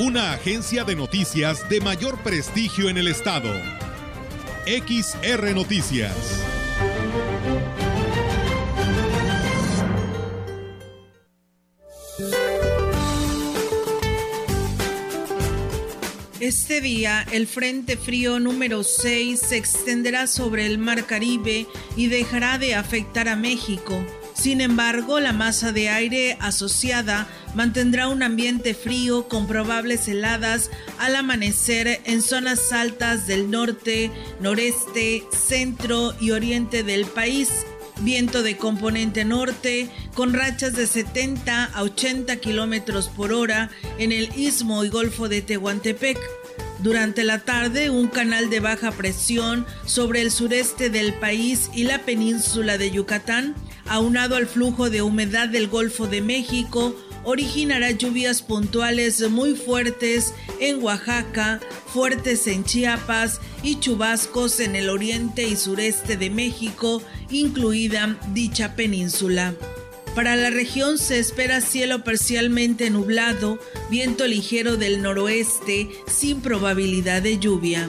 Una agencia de noticias de mayor prestigio en el estado. XR Noticias. Este día, el Frente Frío número 6 se extenderá sobre el Mar Caribe y dejará de afectar a México. Sin embargo, la masa de aire asociada mantendrá un ambiente frío con probables heladas al amanecer en zonas altas del norte, noreste, centro y oriente del país. Viento de componente norte con rachas de 70 a 80 kilómetros por hora en el istmo y golfo de Tehuantepec. Durante la tarde, un canal de baja presión sobre el sureste del país y la península de Yucatán aunado al flujo de humedad del Golfo de México, originará lluvias puntuales muy fuertes en Oaxaca, fuertes en Chiapas y chubascos en el oriente y sureste de México, incluida dicha península. Para la región se espera cielo parcialmente nublado, viento ligero del noroeste sin probabilidad de lluvia.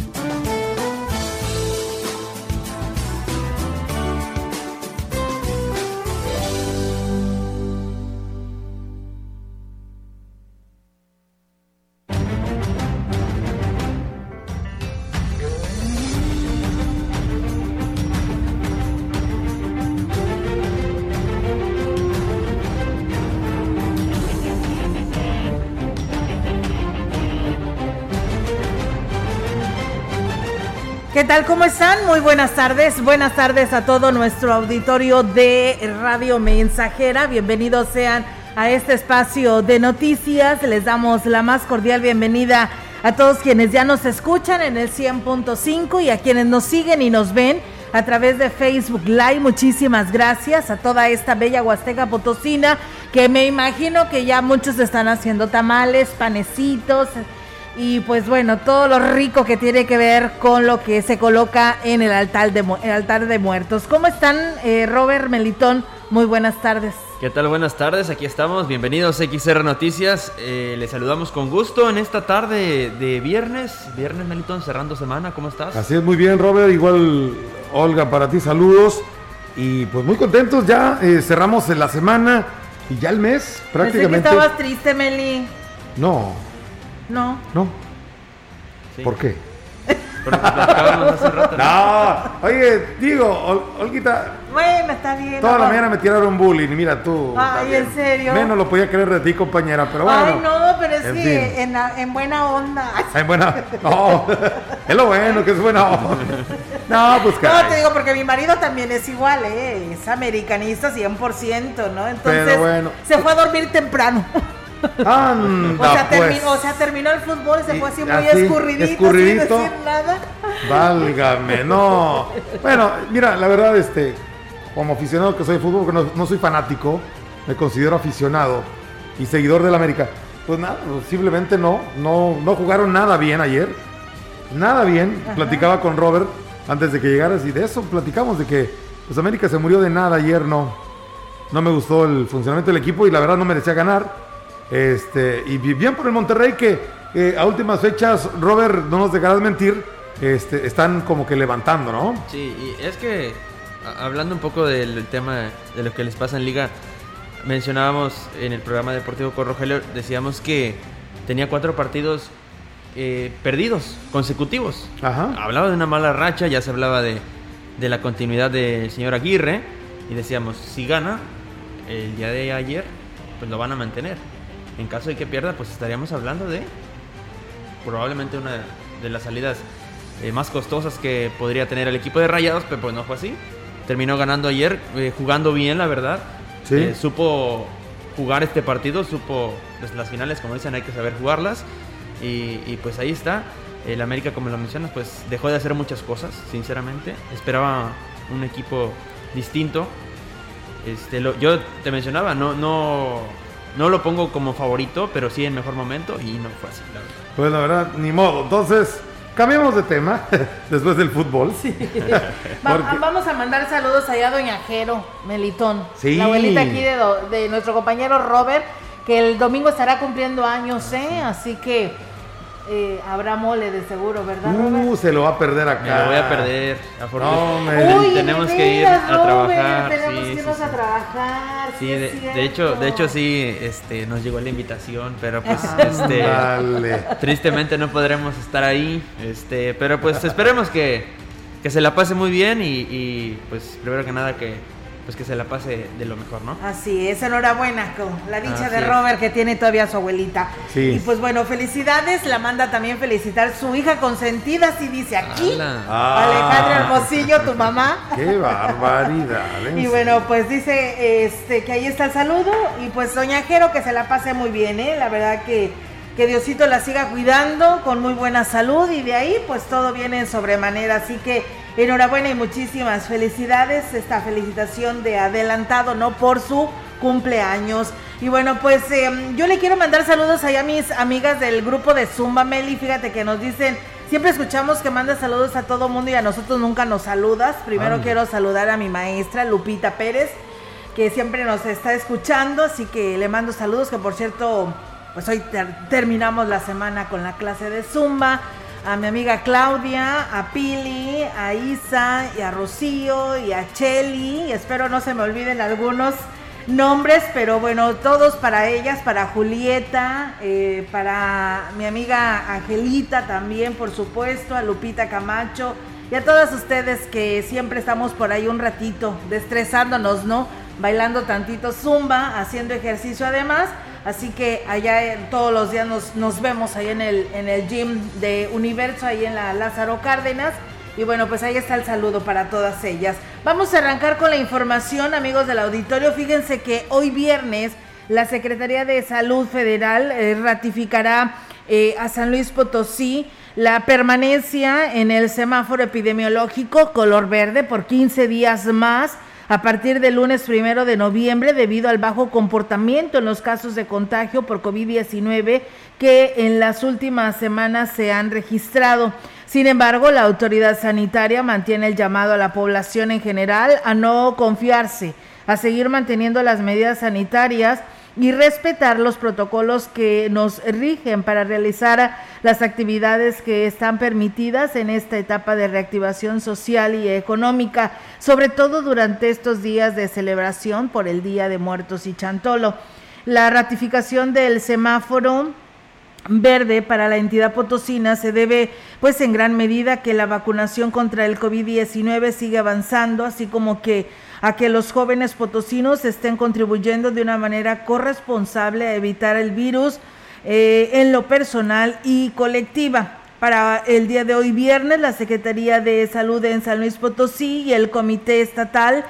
Tal? ¿Cómo están? Muy buenas tardes. Buenas tardes a todo nuestro auditorio de Radio Mensajera. Bienvenidos sean a este espacio de noticias. Les damos la más cordial bienvenida a todos quienes ya nos escuchan en el 100.5 y a quienes nos siguen y nos ven a través de Facebook Live. Muchísimas gracias a toda esta bella Huasteca Potosina que me imagino que ya muchos están haciendo tamales, panecitos y pues bueno, todo lo rico que tiene que ver con lo que se coloca en el altar de, el altar de muertos. ¿Cómo están, eh, Robert Melitón? Muy buenas tardes. ¿Qué tal? Buenas tardes, aquí estamos. Bienvenidos a XR Noticias. Eh, les saludamos con gusto en esta tarde de viernes. Viernes, Melitón, cerrando semana. ¿Cómo estás? Así es, muy bien, Robert. Igual, Olga, para ti, saludos. Y pues muy contentos, ya eh, cerramos la semana y ya el mes prácticamente. Pensé que estabas triste, Meli. No, No. no. Sí. ¿Por qué? Porque platicábamos hace rato. No, oye, digo, Ol- Olguita, Bueno, está bien. toda la mañana me tiraron bullying, y mira tú. Ay, también. ¿en serio? Menos lo podía creer de ti, compañera, pero bueno. Ay, no, pero es en que en, la- en buena onda. Ay, buena. No, es lo bueno que es buena onda. No, pues No, caray. te digo porque mi marido también es igual, ¿eh? Es americanista 100%, ¿no? Entonces Pero bueno. se fue a dormir temprano. Anda, o, sea, pues. terminó, o sea, terminó el fútbol y se fue así muy escurridito, escurridito. sin decir nada. Válgame, no. Bueno, mira, la verdad, este, como aficionado que soy de fútbol, que no, no soy fanático, me considero aficionado y seguidor del América. Pues nada, simplemente no, no, no jugaron nada bien ayer. Nada bien. Platicaba con Robert antes de que llegaras y de eso platicamos, de que pues América se murió de nada ayer, no. No me gustó el funcionamiento del equipo y la verdad no merecía ganar. Este, y bien por el Monterrey que eh, a últimas fechas, Robert, no nos dejarás mentir, este, están como que levantando, ¿no? Sí, y es que hablando un poco del tema de lo que les pasa en liga, mencionábamos en el programa deportivo con Rogelio, decíamos que tenía cuatro partidos eh, perdidos, consecutivos. Ajá. Hablaba de una mala racha, ya se hablaba de, de la continuidad del señor Aguirre, y decíamos, si gana el día de ayer, pues lo van a mantener. En caso de que pierda, pues estaríamos hablando de probablemente una de las salidas eh, más costosas que podría tener el equipo de Rayados, pero pues no fue así. terminó ganando ayer, eh, jugando bien, la verdad. Sí. Eh, supo jugar este partido, supo pues, las finales, como dicen, hay que saber jugarlas. Y, y, pues ahí está. El América, como lo mencionas, pues dejó de hacer muchas cosas, sinceramente. Esperaba un equipo distinto. Este, lo, yo te mencionaba, no, no, no lo pongo como favorito, pero sí en mejor momento y no fue así, la verdad. Pues la verdad, ni modo. Entonces, cambiamos de tema después del fútbol. Sí. Va, vamos a mandar saludos allá a Doña Jero Melitón. Sí. La abuelita aquí de, de nuestro compañero Robert, que el domingo estará cumpliendo años, ¿eh? Así que eh, habrá mole de seguro, ¿verdad, Robert? Uh, se lo va a perder acá. Me lo voy a perder. No, Uy, tenemos que ir a trabajar. Tenemos sí, que irnos sí. a trabajar. Sí, sí, de, hecho, de hecho sí, este, nos llegó la invitación, pero pues, Ah. este, Dale. tristemente no podremos estar ahí, este, pero pues esperemos que, que se la pase muy bien y, y, pues primero que nada que, pues que se la pase de lo mejor, ¿no? Así es, enhorabuena con la dicha Así de es. Robert que tiene todavía a su abuelita. Sí. Y pues bueno, felicidades, la manda también felicitar su hija consentida, así dice aquí. Ah. Alejandra Hermosillo, tu mamá. Qué barbaridad. en Y bueno, pues dice este que ahí está el saludo y pues doña Jero que se la pase muy bien, ¿eh? La verdad que, que Diosito la siga cuidando con muy buena salud y de ahí pues todo viene en sobremanera, así que enhorabuena y muchísimas felicidades, esta felicitación de adelantado, ¿no? Por su cumpleaños. Y bueno, pues eh, yo le quiero mandar saludos allá a mis amigas del grupo de Zumba Meli, fíjate que nos dicen... Siempre escuchamos que manda saludos a todo mundo y a nosotros nunca nos saludas. Primero quiero saludar a mi maestra Lupita Pérez, que siempre nos está escuchando, así que le mando saludos, que por cierto, pues hoy ter- terminamos la semana con la clase de Zumba. A mi amiga Claudia, a Pili, a Isa y a Rocío y a Cheli. Espero no se me olviden algunos nombres, pero bueno, todos para ellas, para Julieta, eh, para mi amiga Angelita también, por supuesto, a Lupita Camacho y a todas ustedes que siempre estamos por ahí un ratito, destresándonos, ¿no? Bailando tantito zumba, haciendo ejercicio además. Así que allá eh, todos los días nos, nos vemos ahí en el, en el gym de Universo, ahí en la Lázaro Cárdenas. Y bueno, pues ahí está el saludo para todas ellas. Vamos a arrancar con la información, amigos del auditorio. Fíjense que hoy viernes la Secretaría de Salud Federal eh, ratificará eh, a San Luis Potosí la permanencia en el semáforo epidemiológico color verde por 15 días más a partir del lunes primero de noviembre debido al bajo comportamiento en los casos de contagio por COVID-19 que en las últimas semanas se han registrado. Sin embargo, la autoridad sanitaria mantiene el llamado a la población en general a no confiarse, a seguir manteniendo las medidas sanitarias y respetar los protocolos que nos rigen para realizar las actividades que están permitidas en esta etapa de reactivación social y económica, sobre todo durante estos días de celebración por el Día de Muertos y Chantolo. La ratificación del semáforo verde para la entidad potosina se debe pues en gran medida que la vacunación contra el COVID-19 sigue avanzando, así como que a que los jóvenes potosinos estén contribuyendo de una manera corresponsable a evitar el virus eh, en lo personal y colectiva. Para el día de hoy viernes, la Secretaría de Salud en San Luis Potosí y el Comité Estatal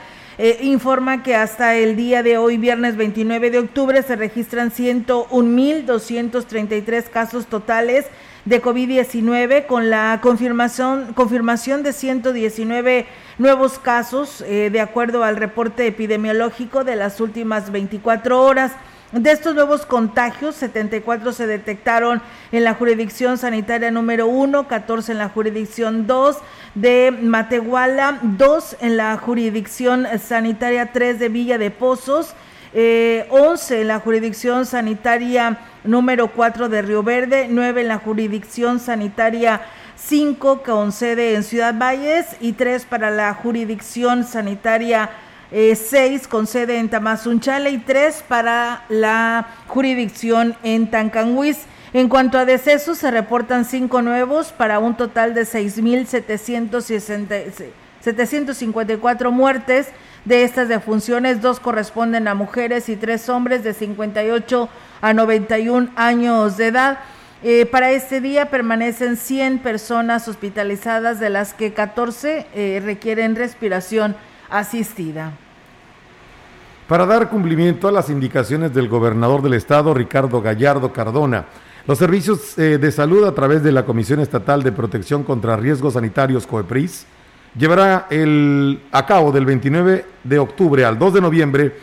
eh, informa que hasta el día de hoy, viernes 29 de octubre, se registran 101.233 casos totales de COVID-19 con la confirmación, confirmación de 119 nuevos casos eh, de acuerdo al reporte epidemiológico de las últimas 24 horas. De estos nuevos contagios, 74 se detectaron en la jurisdicción sanitaria número 1, 14 en la jurisdicción 2 de Matehuala, 2 en la jurisdicción sanitaria 3 de Villa de Pozos, eh, 11 en la jurisdicción sanitaria número 4 de Río Verde, 9 en la jurisdicción sanitaria 5 con sede en Ciudad Valles y 3 para la jurisdicción sanitaria 6 eh, con sede en Tamazunchale y 3 para la jurisdicción en Tancanhuiz. En cuanto a decesos, se reportan 5 nuevos para un total de 6.754 muertes. De estas defunciones, dos corresponden a mujeres y tres hombres de 58 a 91 años de edad. Eh, para este día permanecen 100 personas hospitalizadas, de las que 14 eh, requieren respiración asistida. Para dar cumplimiento a las indicaciones del gobernador del estado, Ricardo Gallardo Cardona, los servicios eh, de salud a través de la Comisión Estatal de Protección contra Riesgos Sanitarios COEPRIS llevará el, a cabo del 29 de octubre al 2 de noviembre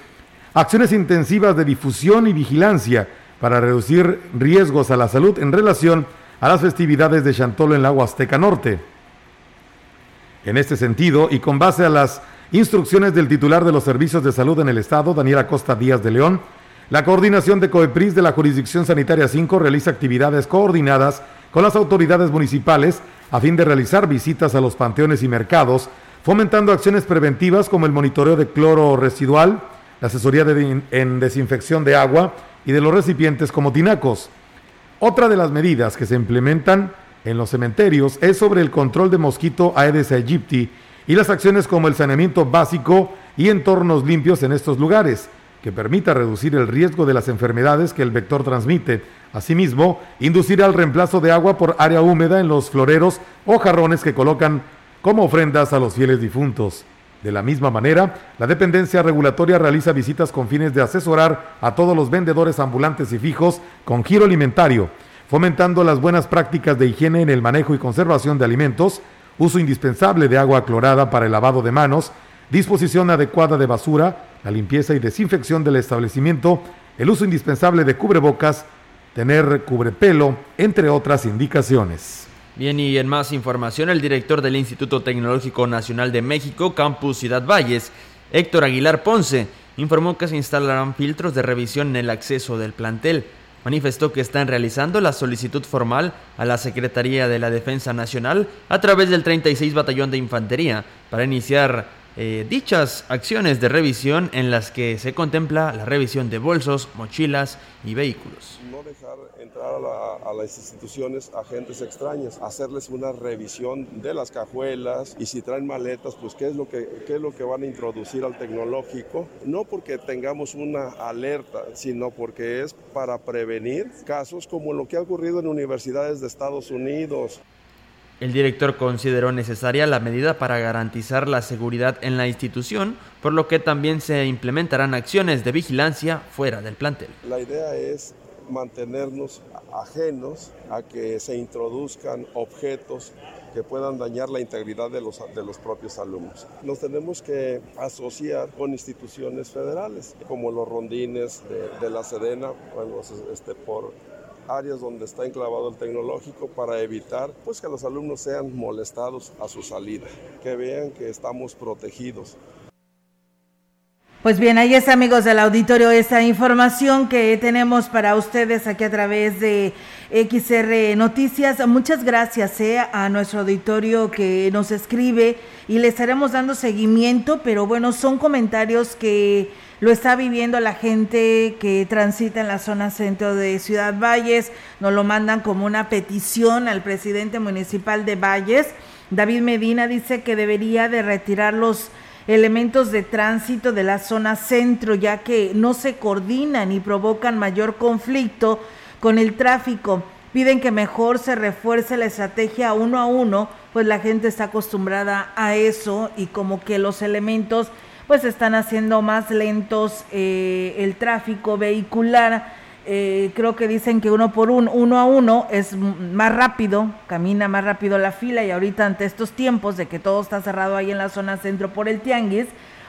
acciones intensivas de difusión y vigilancia para reducir riesgos a la salud en relación a las festividades de Chantolo en la Huasteca Norte. En este sentido, y con base a las instrucciones del titular de los servicios de salud en el Estado, Daniel Acosta Díaz de León, la coordinación de COEPRIS de la Jurisdicción Sanitaria 5 realiza actividades coordinadas con las autoridades municipales a fin de realizar visitas a los panteones y mercados, fomentando acciones preventivas como el monitoreo de cloro residual, la asesoría en desinfección de agua y de los recipientes como tinacos. Otra de las medidas que se implementan en los cementerios es sobre el control de mosquito Aedes aegypti y las acciones como el saneamiento básico y entornos limpios en estos lugares, que permita reducir el riesgo de las enfermedades que el vector transmite. Asimismo, inducirá el reemplazo de agua por área húmeda en los floreros o jarrones que colocan como ofrendas a los fieles difuntos. De la misma manera, la dependencia regulatoria realiza visitas con fines de asesorar a todos los vendedores ambulantes y fijos con giro alimentario, fomentando las buenas prácticas de higiene en el manejo y conservación de alimentos, uso indispensable de agua clorada para el lavado de manos, disposición adecuada de basura, la limpieza y desinfección del establecimiento, el uso indispensable de cubrebocas, tener cubrepelo, entre otras indicaciones. Bien, y en más información, el director del Instituto Tecnológico Nacional de México, Campus Ciudad Valles, Héctor Aguilar Ponce, informó que se instalarán filtros de revisión en el acceso del plantel. Manifestó que están realizando la solicitud formal a la Secretaría de la Defensa Nacional a través del 36 Batallón de Infantería para iniciar eh, dichas acciones de revisión en las que se contempla la revisión de bolsos, mochilas y vehículos. No dejar entrar a, las instituciones agentes extraños, hacerles una revisión de las cajuelas y si traen maletas, pues qué es lo que, qué es lo que van a introducir al tecnológico, no porque tengamos una alerta, sino porque es para prevenir casos como lo que ha ocurrido en universidades de Estados Unidos. El director consideró necesaria la medida para garantizar la seguridad en la institución, por lo que también se implementarán acciones de vigilancia fuera del plantel. La idea es mantenernos ajenos a que se introduzcan objetos que puedan dañar la integridad de los, de los propios alumnos. Nos tenemos que asociar con instituciones federales, como los rondines de, la Sedena, este, por áreas donde está enclavado el tecnológico para evitar pues que los alumnos sean molestados a su salida, que vean que estamos protegidos. Pues bien, ahí está amigos del auditorio esa información que tenemos para ustedes aquí a través de XR Noticias. Muchas gracias eh, a nuestro auditorio que nos escribe y le estaremos dando seguimiento, pero bueno, son comentarios que lo está viviendo la gente que transita en la zona centro de Ciudad Valles, nos lo mandan como una petición al presidente municipal de Valles. David Medina dice que debería de retirar los elementos de tránsito de la zona centro, ya que no se coordinan y provocan mayor conflicto con el tráfico. Piden que mejor se refuerce la estrategia uno a uno, pues la gente está acostumbrada a eso y como que los elementos pues están haciendo más lentos eh, el tráfico vehicular. Eh, creo que dicen que uno por uno, uno a uno es más rápido, camina más rápido la fila y ahorita ante estos tiempos de que todo está cerrado ahí en la zona centro por el tianguis,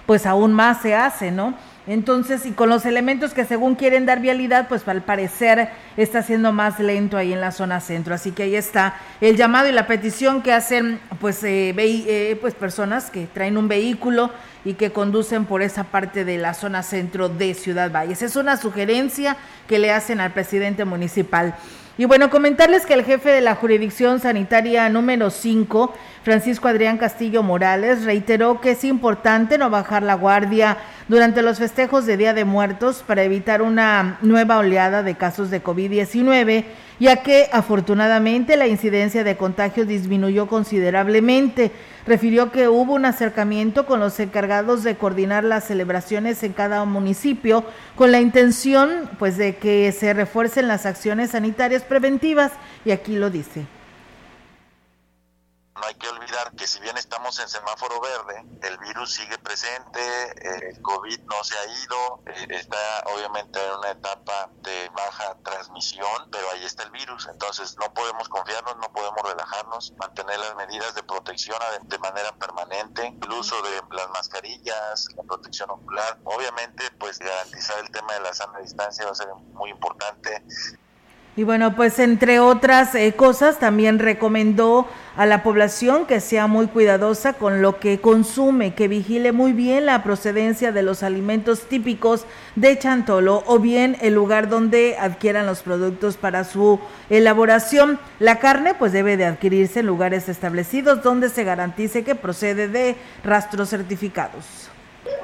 pues aún más se hace, ¿no? Entonces, y con los elementos que según quieren dar vialidad, pues al parecer está siendo más lento ahí en la zona centro. Así que ahí está el llamado y la petición que hacen pues, eh, eh, pues personas que traen un vehículo y que conducen por esa parte de la zona centro de Ciudad Valles. Es una sugerencia que le hacen al presidente municipal. Y bueno, comentarles que el jefe de la jurisdicción sanitaria número 5, Francisco Adrián Castillo Morales, reiteró que es importante no bajar la guardia durante los festejos de Día de Muertos para evitar una nueva oleada de casos de COVID-19, ya que afortunadamente la incidencia de contagios disminuyó considerablemente. Refirió que hubo un acercamiento con los encargados de coordinar las celebraciones en cada municipio con la intención pues de que se refuercen las acciones sanitarias preventivas y aquí lo dice no hay que olvidar que si bien estamos en semáforo verde, el virus sigue presente, el COVID no se ha ido, eh, está obviamente en una etapa de baja transmisión, pero ahí está el virus, entonces no podemos confiarnos, no podemos relajarnos, mantener las medidas de protección de manera permanente, el uso de las mascarillas, la protección ocular, obviamente pues garantizar el tema de la sana distancia va a ser muy importante. Y bueno, pues entre otras eh, cosas, también recomendó a la población que sea muy cuidadosa con lo que consume, que vigile muy bien la procedencia de los alimentos típicos de Chantolo o bien el lugar donde adquieran los productos para su elaboración. La carne pues debe de adquirirse en lugares establecidos donde se garantice que procede de rastros certificados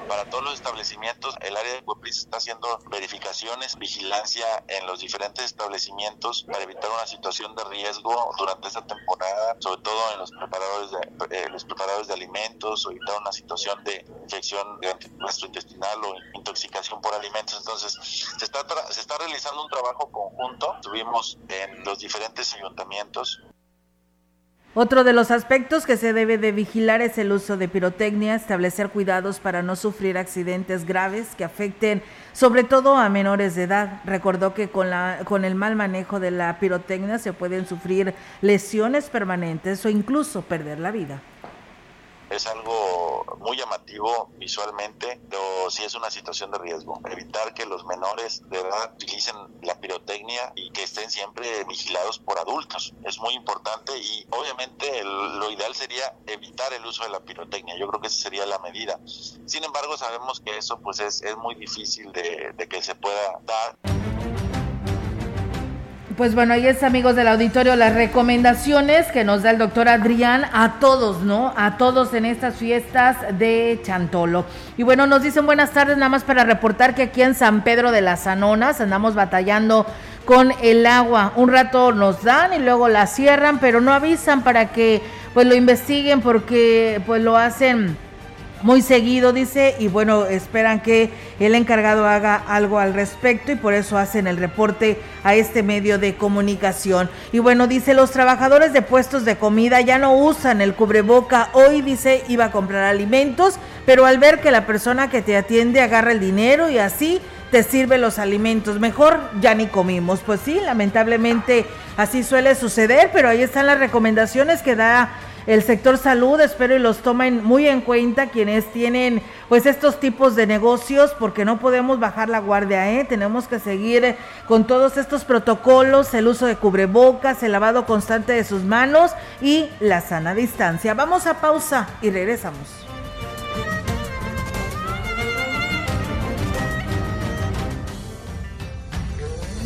para todos los establecimientos, el área de Cuepris está haciendo verificaciones, vigilancia en los diferentes establecimientos para evitar una situación de riesgo durante esta temporada, sobre todo en los preparadores de, eh, los preparadores de alimentos, evitar una situación de infección gastrointestinal o intoxicación por alimentos. Entonces, se está, se está realizando un trabajo conjunto. Estuvimos en los diferentes ayuntamientos otro de los aspectos que se debe de vigilar es el uso de pirotecnia, establecer cuidados para no sufrir accidentes graves que afecten sobre todo a menores de edad. Recordó que con, la, con el mal manejo de la pirotecnia se pueden sufrir lesiones permanentes o incluso perder la vida es algo muy llamativo visualmente, pero sí es una situación de riesgo. Evitar que los menores de edad utilicen la pirotecnia y que estén siempre vigilados por adultos es muy importante y obviamente lo ideal sería evitar el uso de la pirotecnia. Yo creo que esa sería la medida. Sin embargo, sabemos que eso pues es, es muy difícil de, de que se pueda dar. Pues bueno, ahí es amigos del auditorio las recomendaciones que nos da el doctor Adrián a todos, ¿no? A todos en estas fiestas de Chantolo. Y bueno, nos dicen buenas tardes, nada más para reportar que aquí en San Pedro de las Anonas andamos batallando con el agua. Un rato nos dan y luego la cierran, pero no avisan para que pues lo investiguen porque pues lo hacen muy seguido, dice, y bueno, esperan que el encargado haga algo al respecto y por eso hacen el reporte a este medio de comunicación. Y bueno, dice, los trabajadores de puestos de comida ya no usan el cubreboca. Hoy dice, iba a comprar alimentos, pero al ver que la persona que te atiende agarra el dinero y así te sirve los alimentos. Mejor ya ni comimos. Pues sí, lamentablemente así suele suceder, pero ahí están las recomendaciones que da el sector salud, espero y los tomen muy en cuenta quienes tienen pues estos tipos de negocios porque no podemos bajar la guardia, ¿eh? tenemos que seguir con todos estos protocolos, el uso de cubrebocas, el lavado constante de sus manos y la sana distancia. Vamos a pausa y regresamos.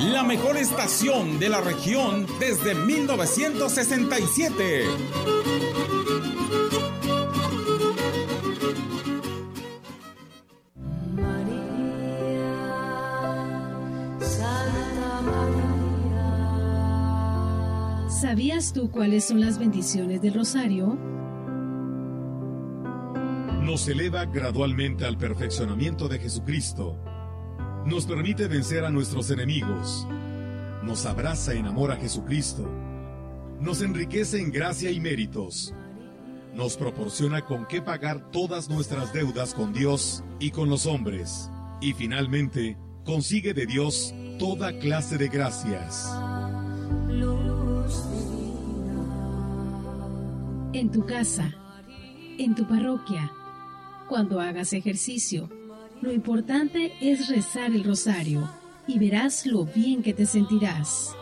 la mejor estación de la región desde 1967. ¿Sabías tú cuáles son las bendiciones del rosario? Nos eleva gradualmente al perfeccionamiento de Jesucristo nos permite vencer a nuestros enemigos, nos abraza en amor a Jesucristo, nos enriquece en gracia y méritos, nos proporciona con qué pagar todas nuestras deudas con Dios y con los hombres, y finalmente consigue de Dios toda clase de gracias. En tu casa, en tu parroquia, cuando hagas ejercicio, lo importante es rezar el rosario y verás lo bien que te sentirás.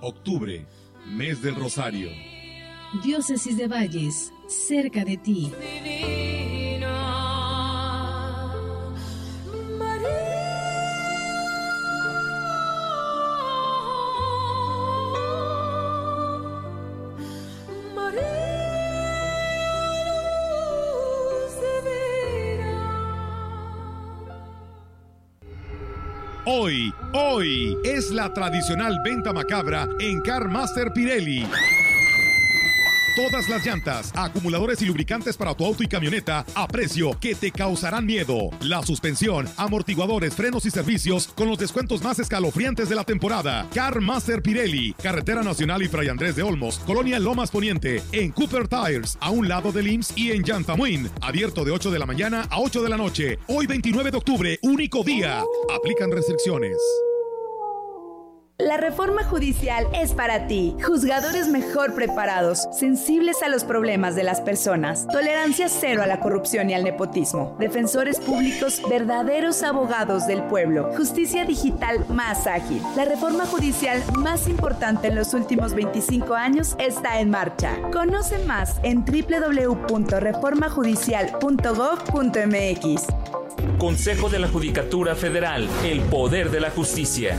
Octubre, mes del rosario. Diócesis de Valles, cerca de ti. Hoy, es la tradicional venta macabra en Car Master Pirelli. Todas las llantas, acumuladores y lubricantes para tu auto y camioneta a precio que te causarán miedo. La suspensión, amortiguadores, frenos y servicios con los descuentos más escalofriantes de la temporada. Car Master Pirelli, Carretera Nacional y Fray Andrés de Olmos, Colonia Lomas Poniente, en Cooper Tires, a un lado del IMSS y en Yantamuin. Abierto de 8 de la mañana a 8 de la noche. Hoy 29 de octubre, único día. Aplican restricciones. La reforma judicial es para ti. Juzgadores mejor preparados, sensibles a los problemas de las personas, tolerancia cero a la corrupción y al nepotismo, defensores públicos, verdaderos abogados del pueblo, justicia digital más ágil. La reforma judicial más importante en los últimos 25 años está en marcha. Conoce más en www.reformajudicial.gov.mx. Consejo de la Judicatura Federal, el poder de la justicia.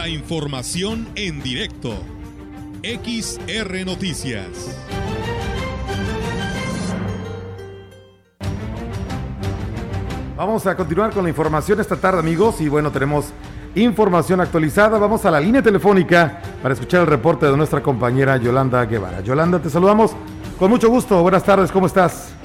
La información en directo. XR Noticias. Vamos a continuar con la información esta tarde, amigos. Y bueno, tenemos información actualizada. Vamos a la línea telefónica para escuchar el reporte de nuestra compañera Yolanda Guevara. Yolanda, te saludamos con mucho gusto. Buenas tardes, ¿cómo estás?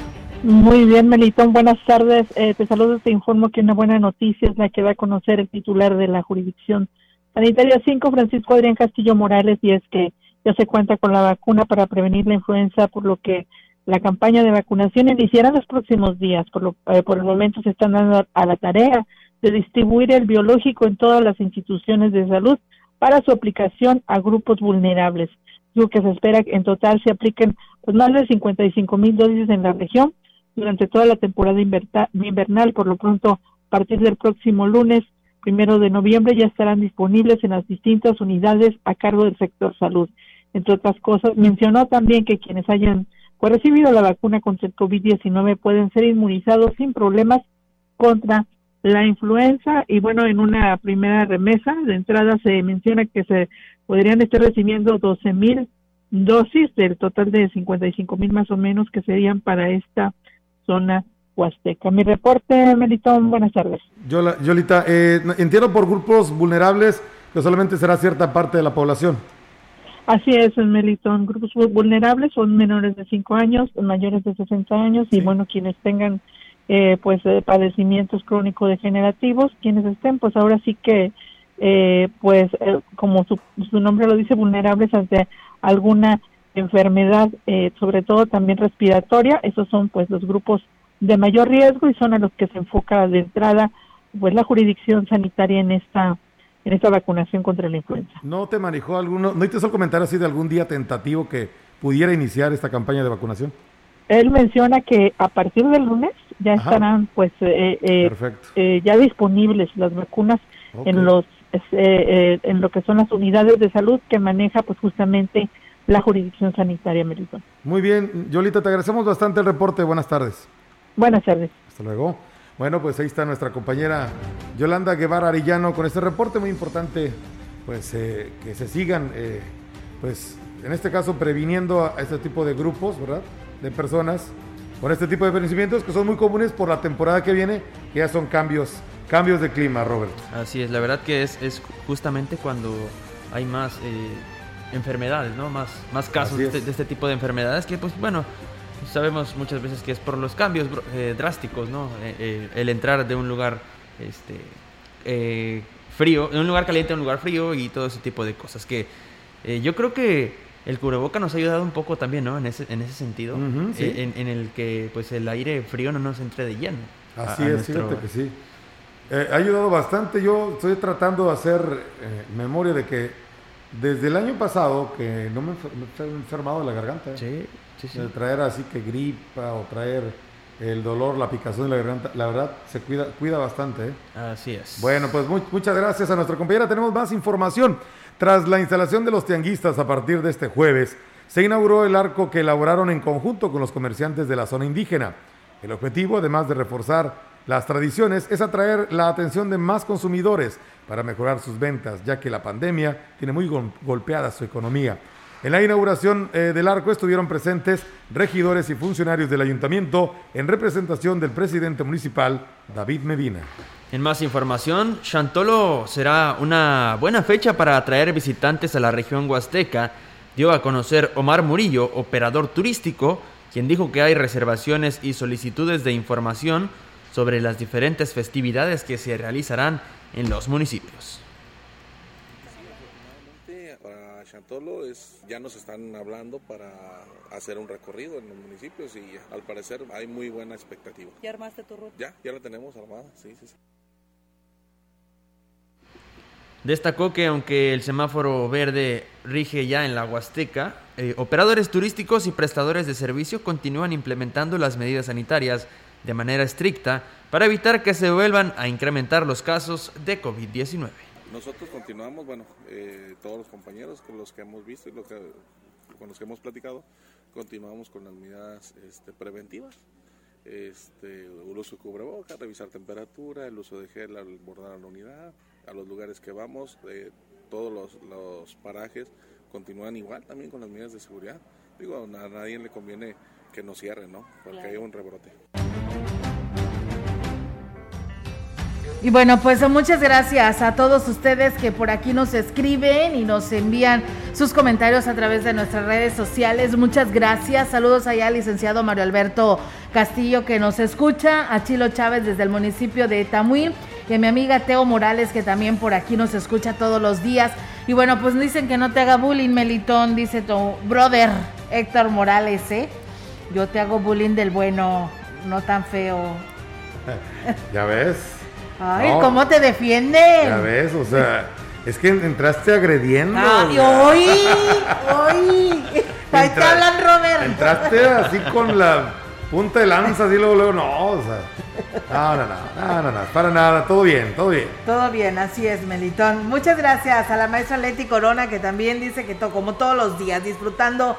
Muy bien, Melitón, buenas tardes. Eh, te saludo, te informo que una buena noticia es la que va a conocer el titular de la jurisdicción sanitaria 5, Francisco Adrián Castillo Morales, y es que ya se cuenta con la vacuna para prevenir la influenza, por lo que la campaña de vacunación iniciará los próximos días. Por, lo, eh, por el momento se están dando a la tarea de distribuir el biológico en todas las instituciones de salud para su aplicación a grupos vulnerables. Digo que se espera que en total se apliquen pues, más de 55 mil dosis en la región durante toda la temporada invernal. Por lo pronto, a partir del próximo lunes, primero de noviembre, ya estarán disponibles en las distintas unidades a cargo del sector salud. Entre otras cosas, mencionó también que quienes hayan recibido la vacuna contra el COVID-19 pueden ser inmunizados sin problemas contra la influenza y bueno, en una primera remesa de entrada se menciona que se podrían estar recibiendo 12 mil dosis del total de 55 mil más o menos que serían para esta zona huasteca. Mi reporte, Melitón, buenas tardes. Yola, Yolita, eh, entiendo por grupos vulnerables que solamente será cierta parte de la población. Así es, Melitón. Grupos vulnerables son menores de 5 años, mayores de 60 años y bueno, quienes tengan eh, pues eh, padecimientos crónicos degenerativos, quienes estén pues ahora sí que eh, pues eh, como su, su, nombre lo dice vulnerables ante alguna enfermedad eh, sobre todo también respiratoria esos son pues los grupos de mayor riesgo y son a los que se enfoca de entrada pues la jurisdicción sanitaria en esta en esta vacunación contra la influenza. ¿No te manejó alguno, no te hizo el comentario así de algún día tentativo que pudiera iniciar esta campaña de vacunación? Él menciona que a partir del lunes ya Ajá. estarán pues eh, eh, eh, ya disponibles las vacunas okay. en los en lo que son las unidades de salud que maneja pues justamente la jurisdicción sanitaria Melitón. Muy bien, Yolita, te agradecemos bastante el reporte. Buenas tardes. Buenas tardes. Hasta luego. Bueno, pues ahí está nuestra compañera Yolanda Guevara Arillano con este reporte muy importante, pues eh, que se sigan, eh, pues en este caso previniendo a este tipo de grupos, ¿verdad? De personas con este tipo de padecimientos que son muy comunes por la temporada que viene, que ya son cambios, cambios de clima, Robert. Así es, la verdad que es, es justamente cuando hay más eh, enfermedades, ¿no? Más, más casos de este, de este, tipo de enfermedades que, pues bueno, sabemos muchas veces que es por los cambios eh, drásticos, ¿no? Eh, eh, el entrar de un lugar este, frío, de un lugar caliente a un lugar frío y todo ese tipo de cosas. Que yo creo que el cubreboca nos ha ayudado un poco también, ¿no? En ese, en ese sentido, en, el que pues el aire frío no nos entre de lleno. Así es, fíjate que sí. ha ayudado bastante. Yo estoy tratando de hacer memoria de que desde el año pasado que no me, he enfermado de la garganta. Sí. De traer así que gripa o traer el dolor, la picazón de la garganta, la verdad se cuida, cuida bastante. ¿eh? Así es. Bueno, pues muchas gracias a nuestra compañera. Tenemos más información. Tras la instalación de los tianguistas a partir de este jueves, se inauguró el arco que elaboraron en conjunto con los comerciantes de la zona indígena. El objetivo, además de reforzar las tradiciones, es atraer la atención de más consumidores para mejorar sus ventas, ya que la pandemia tiene muy golpeada su economía. En la inauguración eh, del arco estuvieron presentes regidores y funcionarios del ayuntamiento en representación del presidente municipal, David Medina. En más información, Chantolo será una buena fecha para atraer visitantes a la región huasteca, dio a conocer Omar Murillo, operador turístico, quien dijo que hay reservaciones y solicitudes de información sobre las diferentes festividades que se realizarán en los municipios. Chantolo es, ya nos están hablando para hacer un recorrido en los municipios y al parecer hay muy buena expectativa. ¿Ya armaste tu ruta? Ya, ya la tenemos armada, sí, sí, sí. Destacó que aunque el semáforo verde rige ya en la Huasteca, eh, operadores turísticos y prestadores de servicio continúan implementando las medidas sanitarias de manera estricta para evitar que se vuelvan a incrementar los casos de COVID-19. Nosotros continuamos, bueno, eh, todos los compañeros con los que hemos visto y lo que, con los que hemos platicado, continuamos con las medidas este, preventivas. Este, el uso de cubrebocas, revisar temperatura, el uso de gel al bordar la unidad, a los lugares que vamos, eh, todos los, los, parajes continúan igual también con las medidas de seguridad. Digo, a nadie le conviene que nos cierren, ¿no? Porque hay un rebrote. Y bueno, pues muchas gracias a todos ustedes que por aquí nos escriben y nos envían sus comentarios a través de nuestras redes sociales. Muchas gracias. Saludos allá al licenciado Mario Alberto Castillo que nos escucha, a Chilo Chávez desde el municipio de Tamuín y a mi amiga Teo Morales que también por aquí nos escucha todos los días. Y bueno, pues dicen que no te haga bullying, Melitón, dice tu brother Héctor Morales, ¿eh? Yo te hago bullying del bueno, no tan feo. ya ves. Ay, ¿cómo te defiende? Ya ves, o sea, es que entraste agrediendo. Ay, hoy, hoy. Ahí te hablan, Robert. Entraste así con la punta de lanza, así luego, luego, no, o sea. No, no, no, no, no, para nada, todo bien, todo bien. Todo bien, así es, Melitón. Muchas gracias a la maestra Leti Corona, que también dice que como todos los días, disfrutando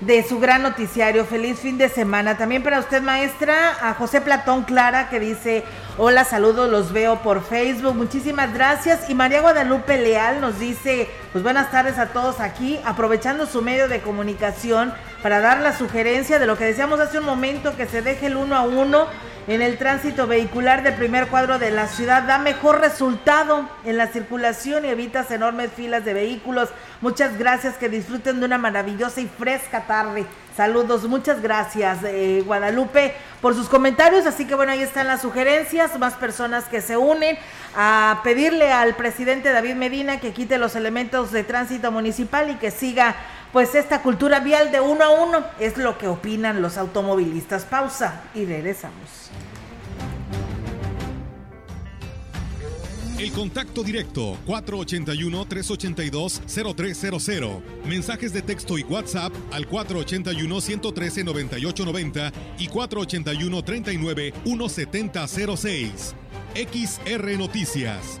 de su gran noticiario. Feliz fin de semana. También para usted, maestra, a José Platón Clara, que dice, hola, saludos, los veo por Facebook. Muchísimas gracias. Y María Guadalupe Leal nos dice, pues buenas tardes a todos aquí, aprovechando su medio de comunicación para dar la sugerencia de lo que decíamos hace un momento, que se deje el uno a uno en el tránsito vehicular del primer cuadro de la ciudad da mejor resultado en la circulación y evitas enormes filas de vehículos. Muchas gracias, que disfruten de una maravillosa y fresca tarde. Saludos, muchas gracias eh, Guadalupe por sus comentarios. Así que bueno, ahí están las sugerencias, más personas que se unen a pedirle al presidente David Medina que quite los elementos de tránsito municipal y que siga pues esta cultura vial de uno a uno. Es lo que opinan los automovilistas. Pausa y regresamos. El contacto directo 481-382-0300. Mensajes de texto y WhatsApp al 481-113-9890 y 481-39-1706. XR Noticias.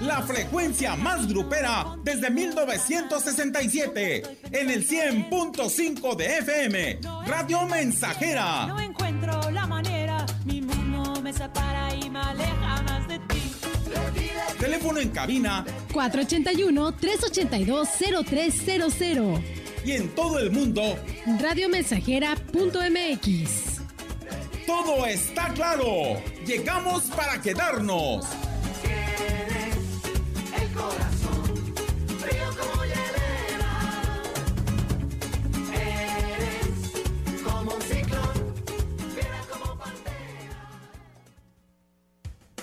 la frecuencia más grupera desde 1967, en el 100.5 de FM, Radio Mensajera. No encuentro la manera, mi mundo me separa y me aleja más de ti. teléfono en cabina 481-382-0300. Y en todo el mundo, radiomensajera.mx. Todo está claro. Llegamos para quedarnos. Corazón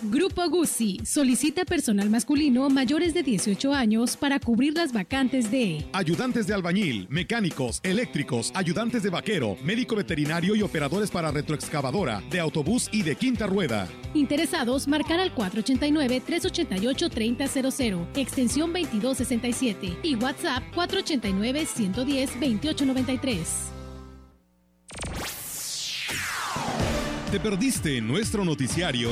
Grupo Guzzi solicita personal masculino mayores de 18 años para cubrir las vacantes de Ayudantes de albañil, mecánicos, eléctricos, ayudantes de vaquero, médico veterinario y operadores para retroexcavadora, de autobús y de quinta rueda. Interesados, marcar al 489-388-3000, extensión 2267 y WhatsApp 489-110-2893. ¿Te perdiste nuestro noticiario?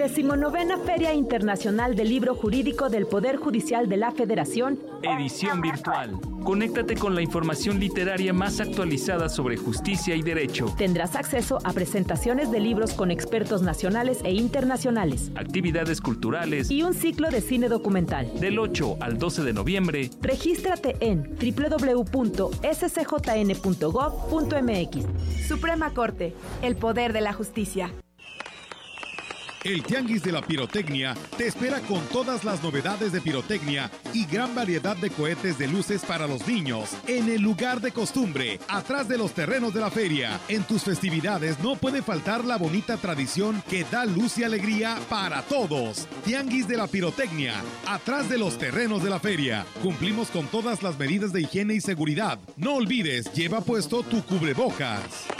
Decimonovena Feria Internacional del Libro Jurídico del Poder Judicial de la Federación. Edición virtual. Conéctate con la información literaria más actualizada sobre justicia y derecho. Tendrás acceso a presentaciones de libros con expertos nacionales e internacionales. Actividades culturales. Y un ciclo de cine documental. Del 8 al 12 de noviembre. Regístrate en www.scjn.gov.mx. Suprema Corte. El poder de la justicia. El Tianguis de la Pirotecnia te espera con todas las novedades de pirotecnia y gran variedad de cohetes de luces para los niños en el lugar de costumbre, atrás de los terrenos de la feria. En tus festividades no puede faltar la bonita tradición que da luz y alegría para todos. Tianguis de la Pirotecnia, atrás de los terrenos de la feria. Cumplimos con todas las medidas de higiene y seguridad. No olvides, lleva puesto tu cubrebocas.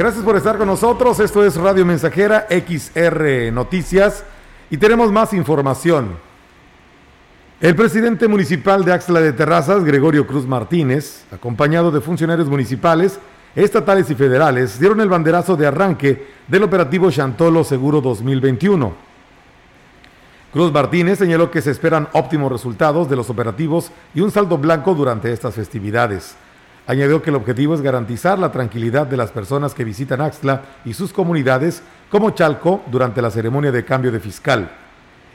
Gracias por estar con nosotros. Esto es Radio Mensajera XR Noticias y tenemos más información. El presidente municipal de Axla de Terrazas, Gregorio Cruz Martínez, acompañado de funcionarios municipales, estatales y federales, dieron el banderazo de arranque del operativo Chantolo Seguro 2021. Cruz Martínez señaló que se esperan óptimos resultados de los operativos y un saldo blanco durante estas festividades. Añadió que el objetivo es garantizar la tranquilidad de las personas que visitan Axtla y sus comunidades, como Chalco, durante la ceremonia de cambio de fiscal.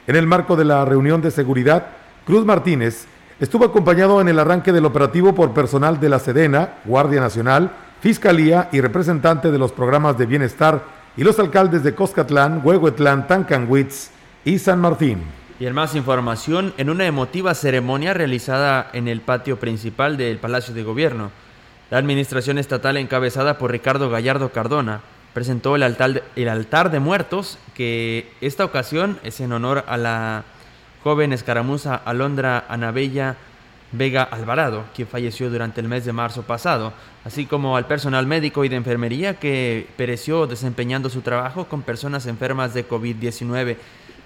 En el marco de la reunión de seguridad, Cruz Martínez estuvo acompañado en el arranque del operativo por personal de la Sedena, Guardia Nacional, Fiscalía y representante de los programas de bienestar y los alcaldes de Coscatlán, Huehuetlán, Tancanwitz y San Martín. Y en más información, en una emotiva ceremonia realizada en el patio principal del Palacio de Gobierno, la administración estatal encabezada por Ricardo Gallardo Cardona presentó el altar, de, el altar de muertos, que esta ocasión es en honor a la joven escaramuza Alondra Anabella Vega Alvarado, quien falleció durante el mes de marzo pasado, así como al personal médico y de enfermería que pereció desempeñando su trabajo con personas enfermas de COVID-19.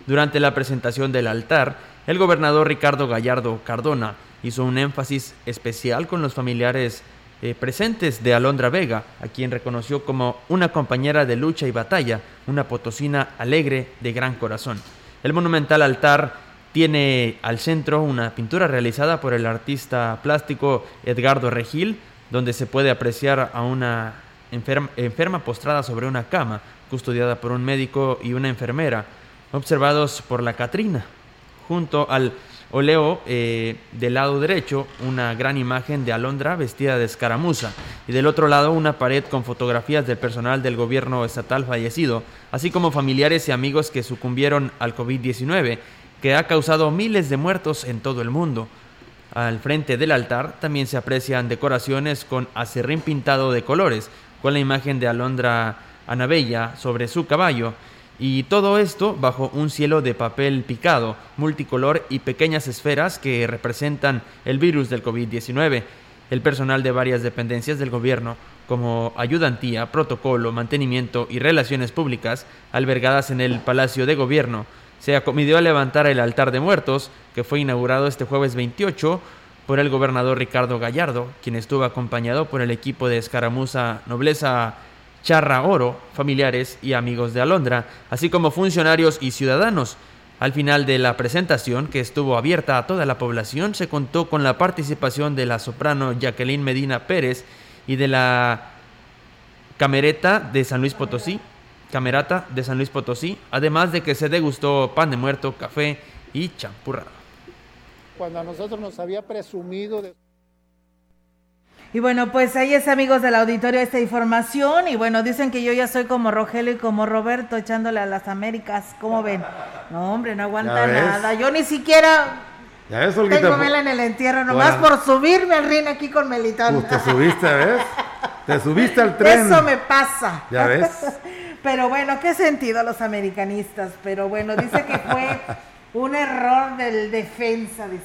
Durante la presentación del altar, el gobernador Ricardo Gallardo Cardona hizo un énfasis especial con los familiares eh, presentes de Alondra Vega, a quien reconoció como una compañera de lucha y batalla, una potosina alegre de gran corazón. El monumental altar tiene al centro una pintura realizada por el artista plástico Edgardo Regil, donde se puede apreciar a una enferma postrada sobre una cama, custodiada por un médico y una enfermera, observados por la Catrina. Junto al oleo eh, del lado derecho una gran imagen de Alondra vestida de escaramuza y del otro lado una pared con fotografías del personal del gobierno estatal fallecido, así como familiares y amigos que sucumbieron al COVID-19, que ha causado miles de muertos en todo el mundo. Al frente del altar también se aprecian decoraciones con acerrín pintado de colores, con la imagen de Alondra Anabella sobre su caballo, y todo esto bajo un cielo de papel picado, multicolor y pequeñas esferas que representan el virus del COVID-19. El personal de varias dependencias del gobierno, como ayudantía, protocolo, mantenimiento y relaciones públicas, albergadas en el Palacio de Gobierno, se acometió a levantar el altar de muertos, que fue inaugurado este jueves 28 por el gobernador Ricardo Gallardo, quien estuvo acompañado por el equipo de escaramuza Nobleza Charra Oro, familiares y amigos de Alondra, así como funcionarios y ciudadanos. Al final de la presentación, que estuvo abierta a toda la población, se contó con la participación de la soprano Jacqueline Medina Pérez y de la camereta de San Luis Potosí, camerata de San Luis Potosí, además de que se degustó pan de muerto, café y champurrado. Cuando a nosotros nos había presumido de... Y bueno, pues ahí es amigos del auditorio esta información y bueno, dicen que yo ya soy como Rogelio y como Roberto echándole a las Américas, ¿cómo ven? No, hombre, no aguanta nada. Yo ni siquiera ¿Ya ves, tengo vela en el entierro, nomás por subirme al rin aquí con Melitón. Pues te subiste, ¿ves? Te subiste al tren. Eso me pasa. ¿Ya ves? Pero bueno, qué sentido los americanistas. Pero bueno, dice que fue un error del defensa. Dice.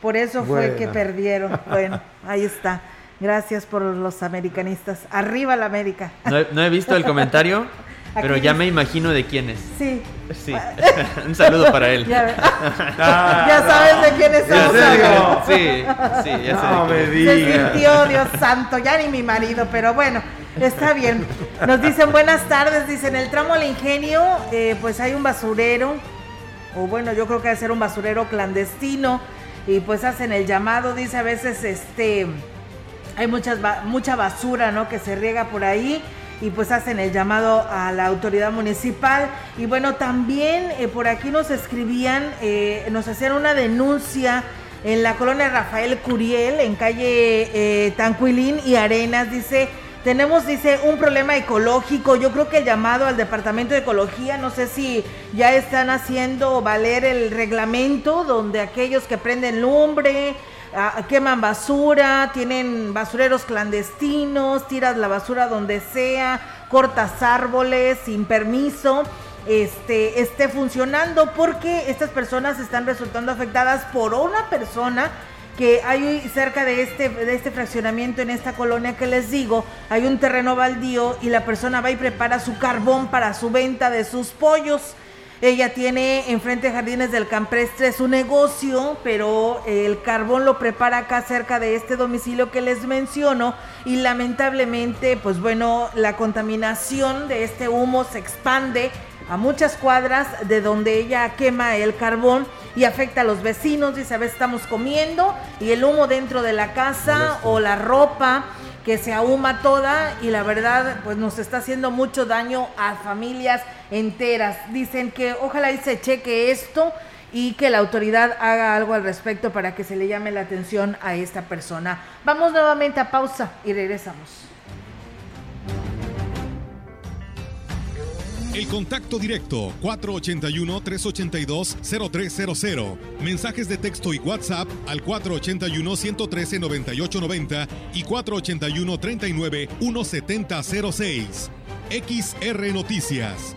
Por eso fue Bueno. que perdieron. Bueno, ahí está. Gracias por los americanistas. Arriba la América. No he, no he visto el comentario, pero ya me imagino de quién es. Sí. Sí. Un saludo para él. Ya, Ya sabes de quién hablando. Sí, sí, ya sé No me es. Se sintió, Dios santo, ya ni mi marido, pero bueno, está bien. Nos dicen buenas tardes, dicen el tramo al ingenio, eh, pues hay un basurero, o bueno, yo creo que debe ser un basurero clandestino, y pues hacen el llamado, dice a veces este hay muchas ba- mucha basura, ¿no? Que se riega por ahí y pues hacen el llamado a la autoridad municipal. Y bueno, también eh, por aquí nos escribían, eh, nos hacían una denuncia en la colonia Rafael Curiel, en calle eh, Tancuilín y Arenas, dice... Tenemos, dice, un problema ecológico. Yo creo que el llamado al Departamento de Ecología, no sé si ya están haciendo valer el reglamento donde aquellos que prenden lumbre, queman basura, tienen basureros clandestinos, tiras la basura donde sea, cortas árboles sin permiso, este, esté funcionando porque estas personas están resultando afectadas por una persona que hay cerca de este, de este fraccionamiento en esta colonia que les digo, hay un terreno baldío y la persona va y prepara su carbón para su venta de sus pollos. Ella tiene enfrente de Jardines del Camprestre su negocio, pero el carbón lo prepara acá cerca de este domicilio que les menciono y lamentablemente, pues bueno, la contaminación de este humo se expande a muchas cuadras de donde ella quema el carbón y afecta a los vecinos. Dice, a veces estamos comiendo y el humo dentro de la casa o la ropa que se ahuma toda y la verdad pues nos está haciendo mucho daño a familias enteras. Dicen que ojalá y se cheque esto y que la autoridad haga algo al respecto para que se le llame la atención a esta persona. Vamos nuevamente a pausa y regresamos. El contacto directo 481-382-0300. Mensajes de texto y WhatsApp al 481-113-9890 y 481-39-1706. XR Noticias.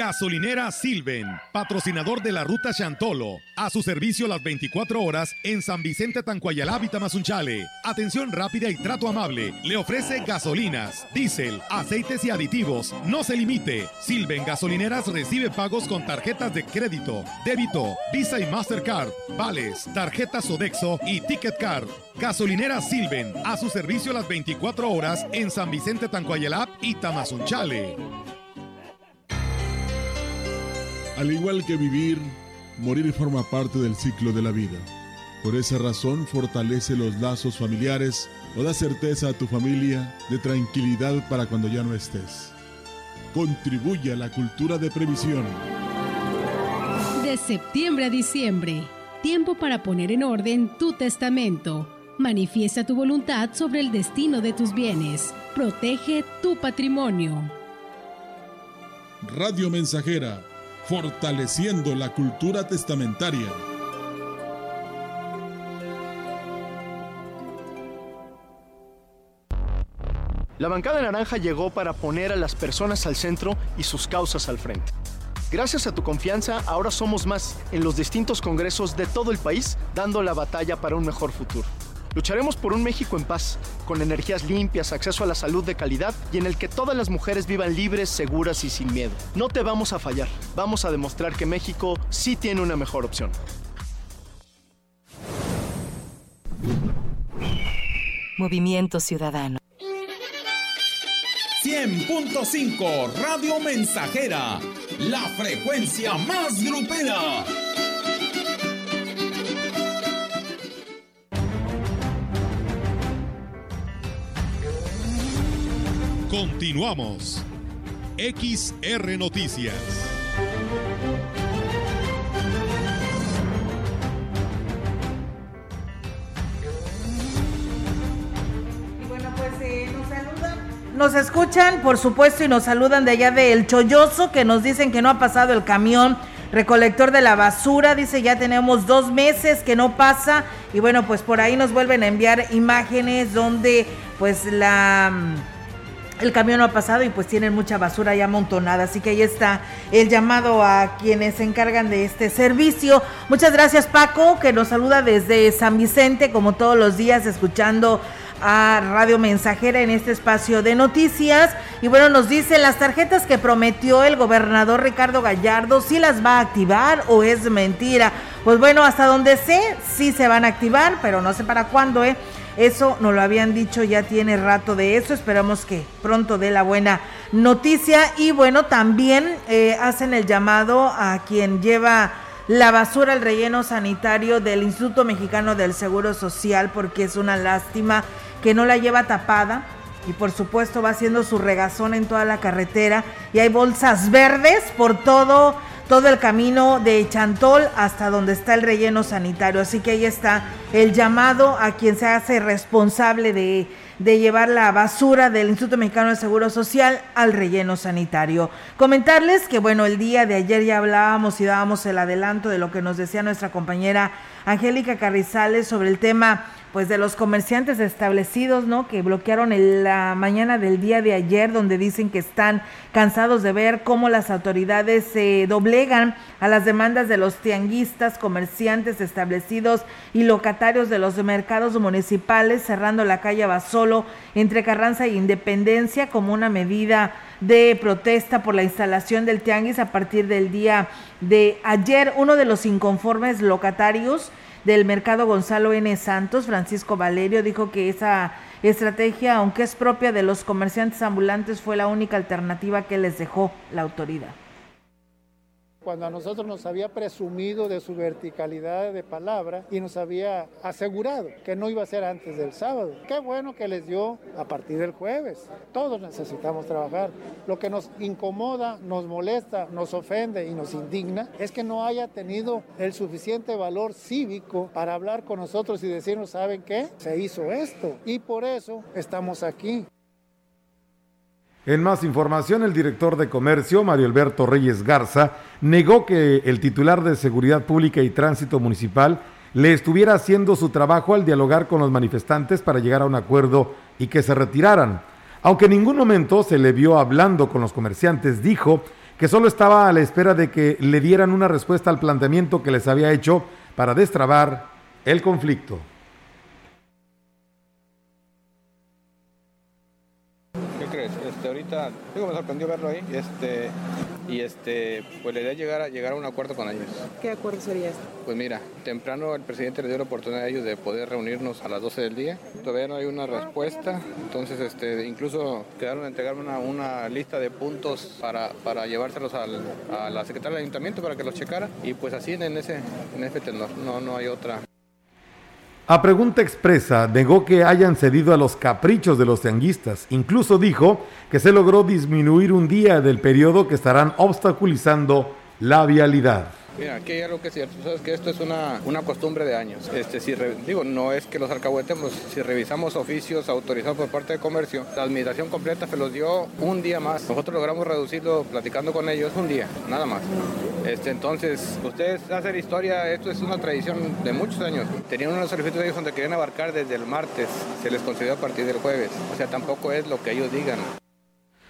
Gasolinera Silven, patrocinador de la ruta Chantolo. A su servicio las 24 horas en San Vicente Tancuayalá, Tamazunchale. Atención rápida y trato amable. Le ofrece gasolinas, diésel, aceites y aditivos. No se limite. Silven Gasolineras recibe pagos con tarjetas de crédito, débito, Visa y Mastercard, vales, tarjetas Sodexo y Ticket Card. Gasolinera Silven, a su servicio las 24 horas en San Vicente Tancuayalá y Tamazunchale. Al igual que vivir, morir forma parte del ciclo de la vida. Por esa razón fortalece los lazos familiares o da certeza a tu familia de tranquilidad para cuando ya no estés. Contribuye a la cultura de previsión. De septiembre a diciembre, tiempo para poner en orden tu testamento. Manifiesta tu voluntad sobre el destino de tus bienes. Protege tu patrimonio. Radio Mensajera fortaleciendo la cultura testamentaria. La bancada naranja llegó para poner a las personas al centro y sus causas al frente. Gracias a tu confianza, ahora somos más en los distintos congresos de todo el país, dando la batalla para un mejor futuro. Lucharemos por un México en paz, con energías limpias, acceso a la salud de calidad y en el que todas las mujeres vivan libres, seguras y sin miedo. No te vamos a fallar. Vamos a demostrar que México sí tiene una mejor opción. Movimiento Ciudadano. 100.5 Radio Mensajera, la frecuencia más grupera. Continuamos. XR Noticias. Y bueno, pues eh, nos saludan. Nos escuchan, por supuesto, y nos saludan de allá del Cholloso, que nos dicen que no ha pasado el camión recolector de la basura. Dice, ya tenemos dos meses que no pasa. Y bueno, pues por ahí nos vuelven a enviar imágenes donde pues la el camión no ha pasado y pues tienen mucha basura ya amontonada. Así que ahí está el llamado a quienes se encargan de este servicio. Muchas gracias Paco, que nos saluda desde San Vicente, como todos los días, escuchando a Radio Mensajera en este espacio de noticias. Y bueno, nos dice las tarjetas que prometió el gobernador Ricardo Gallardo, si las va a activar o es mentira. Pues bueno, hasta donde sé, sí se van a activar, pero no sé para cuándo, ¿eh? Eso nos lo habían dicho, ya tiene rato de eso. Esperamos que pronto dé la buena noticia. Y bueno, también eh, hacen el llamado a quien lleva la basura al relleno sanitario del Instituto Mexicano del Seguro Social, porque es una lástima que no la lleva tapada. Y por supuesto va haciendo su regazón en toda la carretera. Y hay bolsas verdes por todo todo el camino de Chantol hasta donde está el relleno sanitario. Así que ahí está el llamado a quien se hace responsable de, llevar la basura del Instituto Mexicano de Seguro Social al relleno sanitario. Comentarles que, bueno, el día de ayer ya hablábamos y dábamos el adelanto de lo que nos decía nuestra compañera Angélica Carrizales sobre el tema pues de los comerciantes establecidos, ¿no? Que bloquearon en la mañana del día de ayer, donde dicen que están cansados de ver cómo las autoridades se doblegan a las demandas de los tianguistas, comerciantes establecidos y locatarios de los mercados municipales, cerrando la calle Basolo entre Carranza e Independencia como una medida de protesta por la instalación del tianguis a partir del día de ayer. Uno de los inconformes locatarios del mercado Gonzalo N. Santos, Francisco Valerio, dijo que esa estrategia, aunque es propia de los comerciantes ambulantes, fue la única alternativa que les dejó la autoridad cuando a nosotros nos había presumido de su verticalidad de palabra y nos había asegurado que no iba a ser antes del sábado. Qué bueno que les dio a partir del jueves. Todos necesitamos trabajar. Lo que nos incomoda, nos molesta, nos ofende y nos indigna es que no haya tenido el suficiente valor cívico para hablar con nosotros y decirnos, ¿saben qué? Se hizo esto y por eso estamos aquí. En más información, el director de comercio, Mario Alberto Reyes Garza, negó que el titular de Seguridad Pública y Tránsito Municipal le estuviera haciendo su trabajo al dialogar con los manifestantes para llegar a un acuerdo y que se retiraran. Aunque en ningún momento se le vio hablando con los comerciantes, dijo que solo estaba a la espera de que le dieran una respuesta al planteamiento que les había hecho para destrabar el conflicto. Digo, me sorprendió verlo ahí, este, y este, pues la idea es llegar a, llegar a un acuerdo con ellos. ¿Qué acuerdo sería este? Pues mira, temprano el presidente le dio la oportunidad a ellos de poder reunirnos a las 12 del día. Todavía no hay una respuesta, entonces este, incluso quedaron de entregarme una, una lista de puntos para, para llevárselos al- a la secretaria del ayuntamiento para que los checara. Y pues así en ese, en ese tenor, no, no hay otra. A pregunta expresa, negó que hayan cedido a los caprichos de los tianguistas. Incluso dijo que se logró disminuir un día del periodo que estarán obstaculizando la vialidad. Mira, aquí hay algo que es cierto, sabes que esto es una, una costumbre de años. Este, si digo, no es que los alcahuetemos, si revisamos oficios autorizados por parte de comercio, la administración completa se los dio un día más. Nosotros logramos reducirlo platicando con ellos un día, nada más. Este, entonces, ustedes hacen historia, esto es una tradición de muchos años. Tenían una solicitud de ellos donde querían abarcar desde el martes, se les concedió a partir del jueves. O sea, tampoco es lo que ellos digan.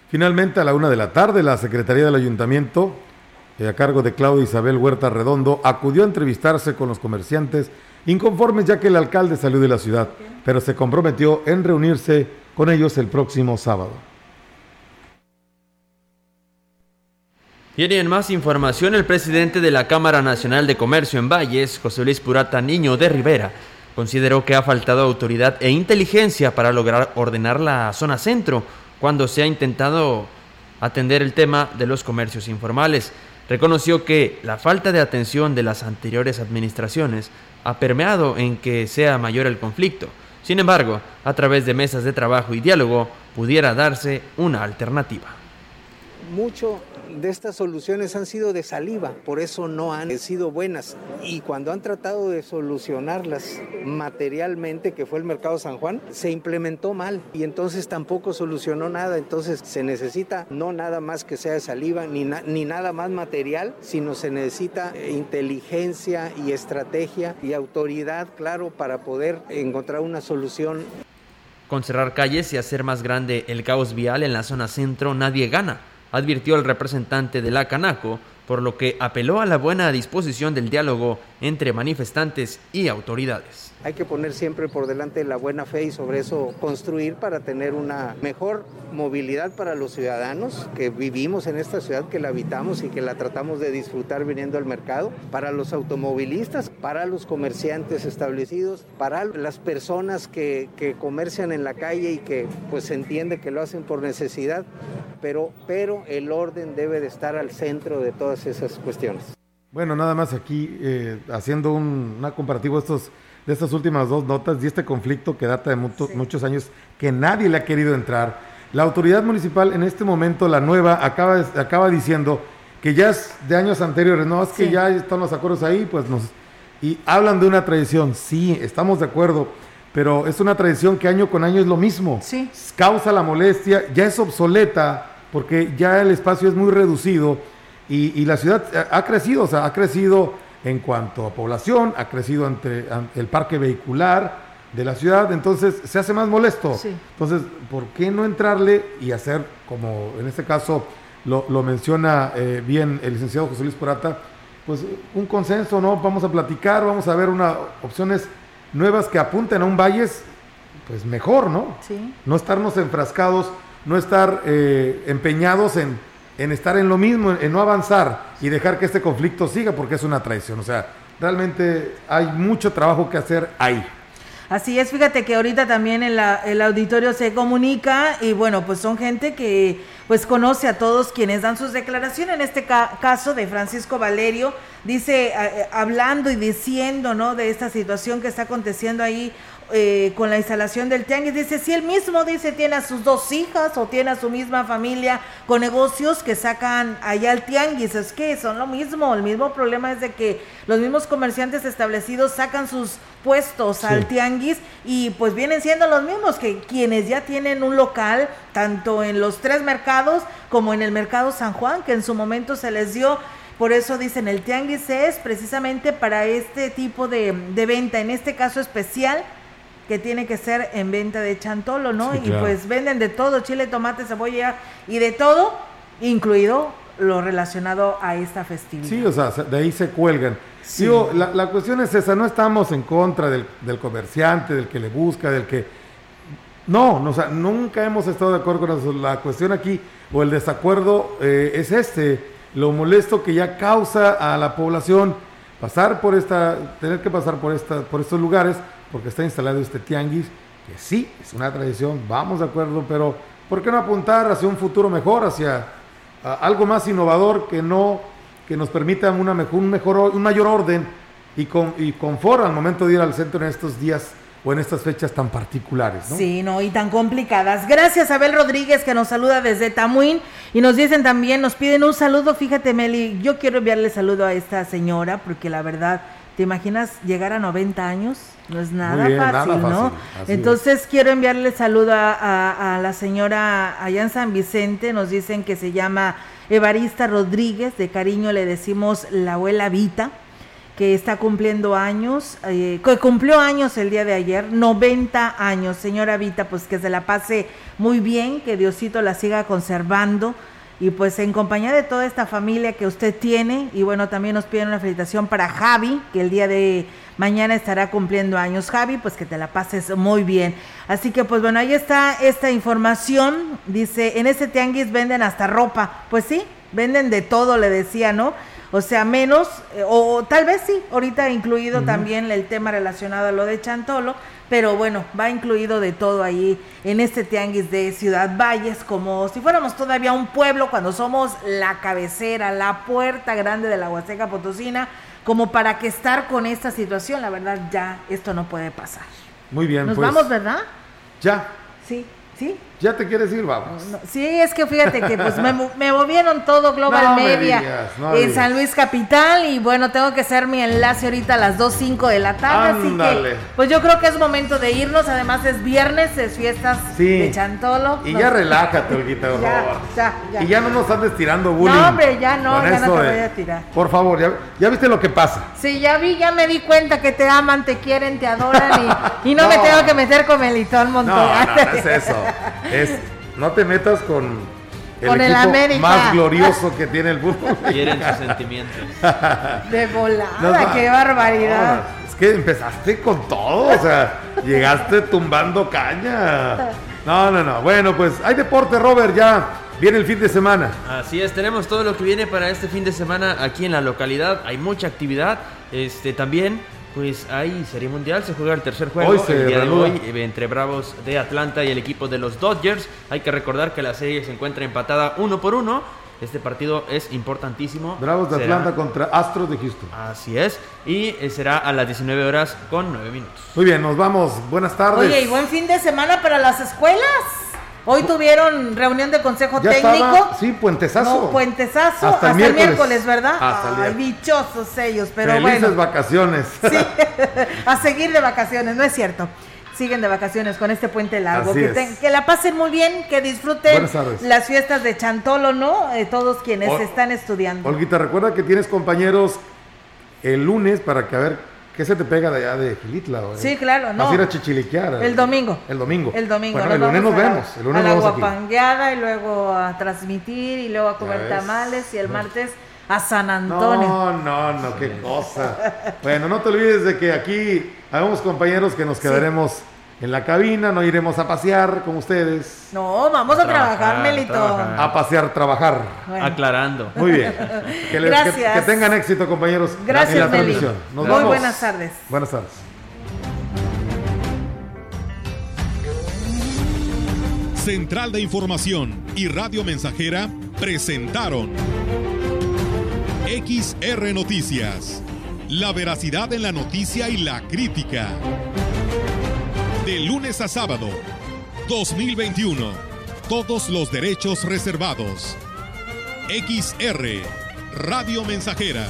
Finalmente, a la una de la tarde, la Secretaría del Ayuntamiento, a cargo de Claudia Isabel Huerta Redondo, acudió a entrevistarse con los comerciantes inconformes ya que el alcalde salió de la ciudad, pero se comprometió en reunirse con ellos el próximo sábado. Y en más información, el presidente de la Cámara Nacional de Comercio en Valles, José Luis Purata Niño de Rivera, consideró que ha faltado autoridad e inteligencia para lograr ordenar la zona centro cuando se ha intentado atender el tema de los comercios informales. Reconoció que la falta de atención de las anteriores administraciones ha permeado en que sea mayor el conflicto. Sin embargo, a través de mesas de trabajo y diálogo pudiera darse una alternativa. mucho de estas soluciones han sido de saliva, por eso no han sido buenas. Y cuando han tratado de solucionarlas materialmente, que fue el mercado San Juan, se implementó mal y entonces tampoco solucionó nada. Entonces se necesita no nada más que sea de saliva, ni, ni nada más material, sino se necesita eh, inteligencia y estrategia y autoridad, claro, para poder encontrar una solución Con cerrar calles y hacer más grande el caos vial en la zona centro, nadie gana, advirtió el representante de la Canaco, por lo que apeló a la buena disposición del diálogo entre manifestantes y autoridades. Hay que poner siempre por delante la buena fe y sobre eso construir para tener una mejor movilidad para los ciudadanos que vivimos en esta ciudad, que la habitamos y que la tratamos de disfrutar viniendo al mercado, para los automovilistas, para los comerciantes establecidos, para las personas que, que comercian en la calle y que pues se entiende que lo hacen por necesidad, pero, pero el orden debe de estar al centro de todas esas cuestiones. Bueno, nada más aquí eh, haciendo un, una comparativo de, estos, de estas últimas dos notas y este conflicto que data de mucho- muchos años que nadie le ha querido entrar. La autoridad municipal en este momento, la nueva, acaba, acaba diciendo que ya es de años anteriores, no, es que ya están los acuerdos ahí, pues nos... Y hablan de una tradición, sí, estamos de acuerdo, pero es una tradición que año con año es lo mismo. Causa la molestia, ya es obsoleta porque ya el espacio es muy reducido y, y la ciudad ha ha crecido, o sea, ha crecido en cuanto a población, ha crecido ante, ante el parque vehicular de la ciudad, entonces se hace más molesto. Sí. Entonces, ¿por qué no entrarle y hacer, como en este caso lo, lo menciona eh, bien el licenciado José Luis Porata, pues un consenso, ¿no? Vamos a platicar, vamos a ver una, opciones nuevas que apunten a un Valles, pues mejor, ¿no? Sí. No estarnos enfrascados, no estar eh, empeñados en, en estar en lo mismo, en, no avanzar y dejar que este conflicto siga porque es una traición. O sea, realmente hay mucho trabajo que hacer ahí. Así es, fíjate que ahorita también en la- el auditorio se comunica y bueno, pues son gente que pues conoce a todos quienes dan sus declaraciones. En este ca- caso de Francisco Valerio, dice, eh, eh, hablando y diciendo, ¿no? De esta situación que está aconteciendo ahí eh, con la instalación del tianguis, dice, si él mismo, dice, tiene a sus dos hijas o tiene a su misma familia con negocios que sacan allá al tianguis, es que son lo mismo, el mismo problema es de que los mismos comerciantes establecidos sacan sus puestos Sí. al tianguis y pues vienen siendo los mismos que quienes ya tienen un local tanto en los tres mercados como en el mercado San Juan que en su momento se les dio. Por eso dicen el tianguis es precisamente para este tipo de, de venta en este caso especial que tiene que ser en venta de chantolo, ¿no? Sí, y claro. pues venden de todo, chile, tomate, cebolla y de todo, incluido lo relacionado a esta festividad. Sí, o sea, se- de ahí se cuelgan. Digo, la, la cuestión es esa, no estamos en contra del, del comerciante, del que le busca, del que... No, no, o sea, nunca hemos estado de acuerdo con eso. La cuestión aquí, o el desacuerdo, eh, es este, lo molesto que ya causa a la población pasar por esta, tener que pasar por, esta, por estos lugares, porque está instalado este tianguis, que sí, es una tradición, vamos de acuerdo, pero ¿por qué no apuntar hacia un futuro mejor, hacia a algo más innovador que no que nos permita una mejor, un mejor or- un mayor orden y, con, y confort al momento de ir al centro en estos días o en estas fechas tan particulares, ¿no? Sí, no, y tan complicadas. Gracias a Abel Rodríguez que nos saluda desde Tamuín y nos dicen también, nos piden un saludo. Fíjate, Meli, yo quiero enviarle saludo a esta señora porque la verdad, ¿te imaginas llegar a 90 años? No es nada bien, nada fácil, ¿no? Entonces quiero enviarle saludo a, a- a la señora allá en San Vicente, nos dicen que se llama Evarista Rodríguez, de cariño le decimos la abuela Vita que está cumpliendo años, eh, que cumplió años el día de ayer, 90 años. Señora Vita, pues que se la pase muy bien, que Diosito la siga conservando y pues en compañía de toda esta familia que usted tiene y bueno, también nos piden una felicitación para Javi, que el día de mañana estará cumpliendo años. Javi, pues que te la pases muy bien. Así que pues bueno, ahí está esta información. Dice, en ese tianguis venden hasta ropa. Pues sí, venden de todo, le decía, ¿no? O sea, menos, eh, o, o tal vez sí, ahorita incluido también el tema relacionado a lo de Chantolo, pero bueno, va incluido de todo ahí en este tianguis de Ciudad Valles, como si fuéramos todavía un pueblo cuando somos la cabecera, la puerta grande de la Huasteca Potosina, como para que estar con esta situación, la verdad ya esto no puede pasar. Muy bien, Nos pues vamos, ¿verdad? ya, Sí, sí. Ya te quieres ir, vamos. No, sí, es que fíjate que pues me, me movieron todo Global No me Media digas, no en digas. San Luis Capital y bueno, tengo que hacer mi enlace ahorita a las 2.05 de la tarde, así Ándale. que pues yo creo que es momento de irnos, además es viernes, es fiestas Sí. de Chantolo. Y ya relájate, Olguita, por Ya, favor. ya, ya. Y ya no nos andes tirando bullying. No, hombre, ya no, ya no te voy a tirar. Por favor, ya, ya viste lo que pasa. Sí, ya vi, ya me di cuenta que te aman, te quieren, te adoran y, y no, me tengo que meter con Melitón Montoya. no es eso. Es, no te metas con el Con el equipo América. más glorioso que tiene el fútbol. Quieren sus sentimientos. De volada, No, qué barbaridad. No, es que empezaste con todo, o sea, llegaste tumbando caña. No, no, no. Bueno, pues hay deporte, Robert, ya viene el fin de semana. Así es, tenemos todo lo que viene para este fin de semana aquí en la localidad. Hay mucha actividad. Este también, pues hay Serie Mundial, se juega el tercer juego Hoy se el día reanuda. de hoy eh, entre Bravos de Atlanta y el equipo de los Dodgers. Hay que recordar que la serie se encuentra empatada uno por uno. Este partido es importantísimo. Bravos de Será- Atlanta contra Astros de Houston. Así es. Y eh, será a las 19 horas con 9 minutos. Muy bien, nos vamos. Buenas tardes. Oye, y buen fin de semana para las escuelas. Hoy tuvieron reunión de consejo ya técnico. estaba, sí, puentesazo. No, puentesazo Hasta hasta, el miércoles. miércoles, ¿verdad? Hasta Ay, dichosos ellos, pero Felices bueno, vacaciones. a seguir de vacaciones, no es cierto. Siguen de vacaciones con este puente largo. Así Que, es. ten- que la pasen muy bien, que disfruten las fiestas de Chantolo, ¿no? Eh, todos quienes Ol- están estudiando. Olguita, recuerda que tienes compañeros el lunes para que a ver qué se te pega de allá de Gilitla. güey? Sí, claro, no. Vas a ir a chichiliquear. El domingo. El domingo. El domingo. Bueno, el lunes nos vemos. El lunes a la nos vemos aquí. guapangueada y luego a transmitir y luego a comer tamales y el No. martes a San Antonio. No, no, no, qué cosa. Bueno, no te olvides de que aquí habemos compañeros que nos quedaremos en la cabina, no iremos a pasear con ustedes. No, vamos a trabajar, Melito. A pasear, trabajar. Bueno. Aclarando. Muy bien. Que, les- que- Gracias. que tengan éxito, compañeros, Gracias, en la Meli. transmisión. Nos Muy vamos. buenas tardes. Buenas tardes. Central de Información y Radio Mensajera presentaron XR Noticias. La veracidad en la noticia y la crítica. De lunes a sábado, 2021. Todos los derechos reservados. XR, Radio Mensajera.